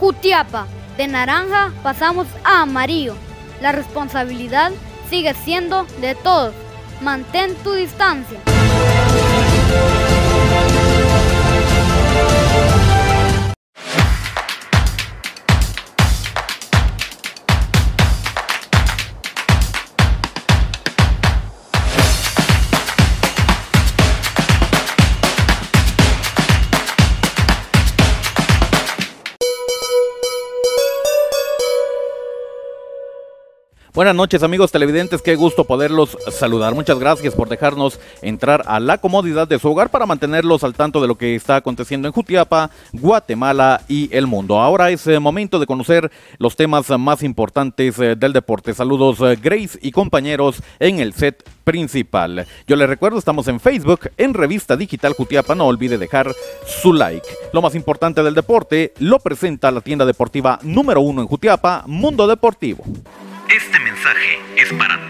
Jutiapa, de naranja pasamos a amarillo. La responsabilidad sigue siendo de todos. Mantén tu distancia. Buenas noches amigos televidentes, qué gusto poderlos saludar. Muchas gracias por dejarnos entrar a la comodidad de su hogar para mantenerlos al tanto de lo que está aconteciendo en Jutiapa, Guatemala y el mundo. Ahora es eh, momento de conocer los temas más importantes eh, del deporte. Saludos eh, Grace y compañeros en el set principal. Yo les recuerdo, estamos en Facebook, en Revista Digital Jutiapa, no olvide dejar su like. Lo más importante del deporte lo presenta la tienda deportiva número uno en Jutiapa, Mundo Deportivo. Este mensaje es para.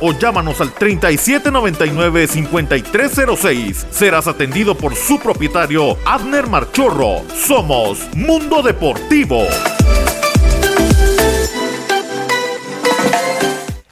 o llámanos al 3799-5306. Serás atendido por su propietario, Abner Marchorro. Somos Mundo Deportivo.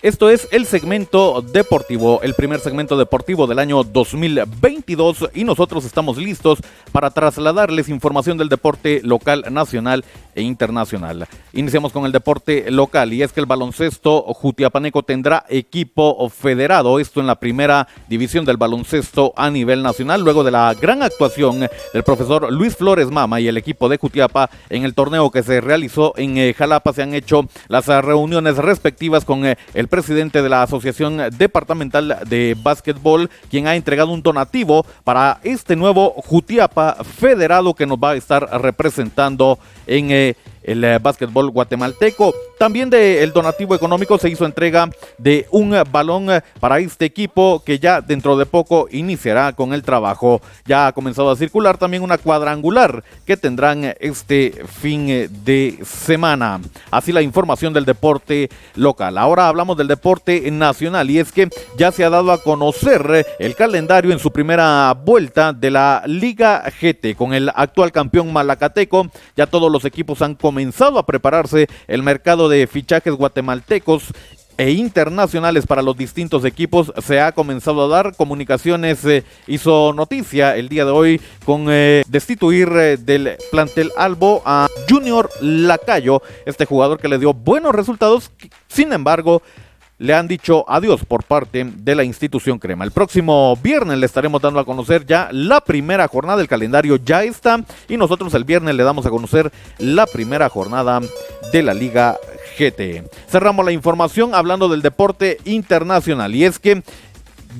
Esto es el segmento deportivo, el primer segmento deportivo del año 2022 y nosotros estamos listos para trasladarles información del deporte local, nacional e internacional. Iniciamos con el deporte local y es que el baloncesto Jutiapaneco tendrá equipo federado, esto en la primera división del baloncesto a nivel nacional, luego de la gran actuación del profesor Luis Flores Mama y el equipo de Jutiapa en el torneo que se realizó en eh, Jalapa, se han hecho las reuniones respectivas con eh, el presidente de la Asociación Departamental de Básquetbol, quien ha entregado un donativo para este nuevo Jutiapa federado que nos va a estar representando en eh, el eh, básquetbol guatemalteco. También del donativo económico se hizo entrega de un balón eh, para este equipo que ya dentro de poco iniciará con el trabajo. Ya ha comenzado a circular también una cuadrangular que tendrán este fin de semana. Así la información del deporte local. Ahora hablamos del deporte nacional y es que ya se ha dado a conocer el calendario en su primera vuelta de la Liga GT con el actual campeón Malacateco. Ya todos los equipos han comenzado a prepararse el mercado de fichajes guatemaltecos e internacionales para los distintos equipos se ha comenzado a dar. Comunicaciones eh, hizo noticia el día de hoy con eh, destituir eh, del plantel Albo a Junior Lacayo, este jugador que le dio buenos resultados. Sin embargo, le han dicho adiós por parte de la institución Crema. El próximo viernes le estaremos dando a conocer ya la primera jornada, el calendario ya está y nosotros el viernes le damos a conocer la primera jornada de la Liga GT. Cerramos la información hablando del deporte internacional y es que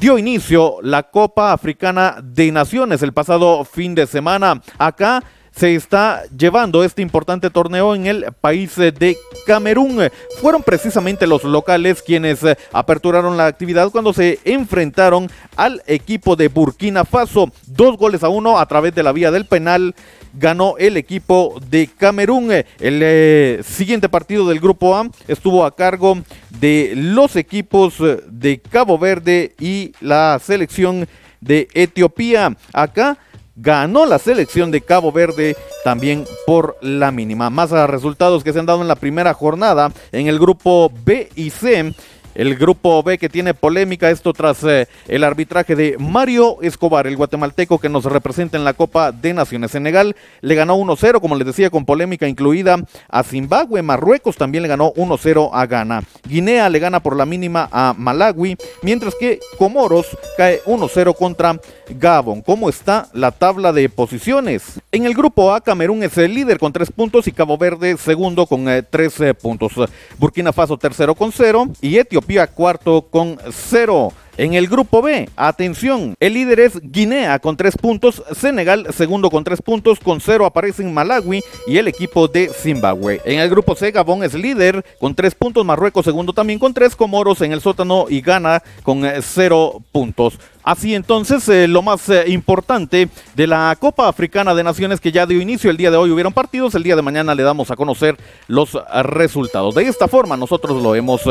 dio inicio la Copa Africana de Naciones el pasado fin de semana. Acá se está llevando este importante torneo en el país de Camerún. Fueron precisamente los locales quienes eh, aperturaron la actividad cuando se enfrentaron al equipo de Burkina Faso. Dos goles a uno a través de la vía del penal ganó el equipo de Camerún. El eh, siguiente partido del grupo A estuvo a cargo de los equipos eh, de Cabo Verde y la selección de Etiopía. Acá ganó la selección de Cabo Verde también por la mínima. Más resultados que se han dado en la primera jornada en el grupo B y C. El grupo B que tiene polémica, esto tras eh, el arbitraje de Mario Escobar, el guatemalteco que nos representa en la Copa de Naciones. Senegal le ganó 1-0, como les decía, con polémica incluida a Zimbabue. Marruecos también le ganó 1-0 a Ghana. Guinea le gana por la mínima a Malawi, mientras que Comoros cae 1-0 contra Gabon. ¿Cómo está la tabla de posiciones? En el grupo A, Camerún es el líder con 3 puntos y Cabo Verde segundo con 13 eh, puntos. Burkina Faso tercero con 0 y Etiopía cuarto con 0. En el grupo B, atención, el líder es Guinea con tres puntos, Senegal segundo con tres puntos, con cero aparecen Malawi y el equipo de Zimbabue. En el grupo C, Gabón es líder con tres puntos, Marruecos segundo también con tres, Comoros en el sótano y Ghana con eh, cero puntos. Así entonces, eh, lo más eh, importante de la Copa Africana de Naciones que ya dio inicio el día de hoy hubieron partidos, el día de mañana le damos a conocer los resultados. De esta forma nosotros lo hemos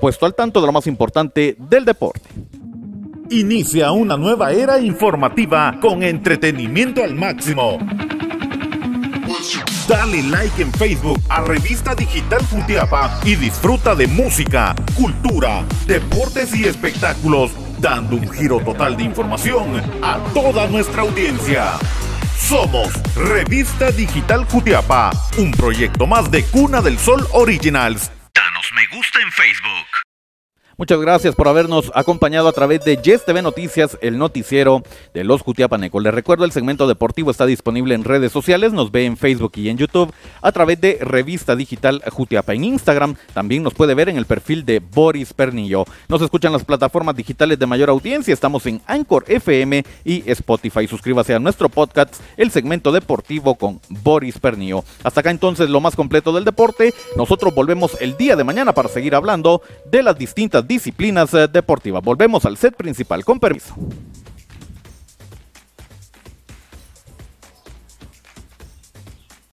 puesto al tanto de lo más importante del deporte. Inicia una nueva era informativa con entretenimiento al máximo. Dale like en Facebook a Revista Digital Futiapa y disfruta de música, cultura, deportes y espectáculos, dando un giro total de información a toda nuestra audiencia. Somos Revista Digital Jutiapa, un proyecto más de Cuna del Sol Originals. Danos me gusta en Facebook. Muchas gracias por habernos acompañado a través de Yes TV Noticias, el noticiero de los Jutiapanecos. Les recuerdo, el segmento deportivo está disponible en redes sociales, nos ve en Facebook y en YouTube a través de Revista Digital Jutiapa. En Instagram también nos puede ver en el perfil de Boris Pernillo. Nos escuchan las plataformas digitales de mayor audiencia, estamos en Anchor FM y Spotify. Suscríbase a nuestro podcast, el segmento deportivo con Boris Pernillo. Hasta acá entonces lo más completo del deporte. Nosotros volvemos el día de mañana para seguir hablando de las distintas disciplinas eh, deportivas. Volvemos al set principal, con permiso.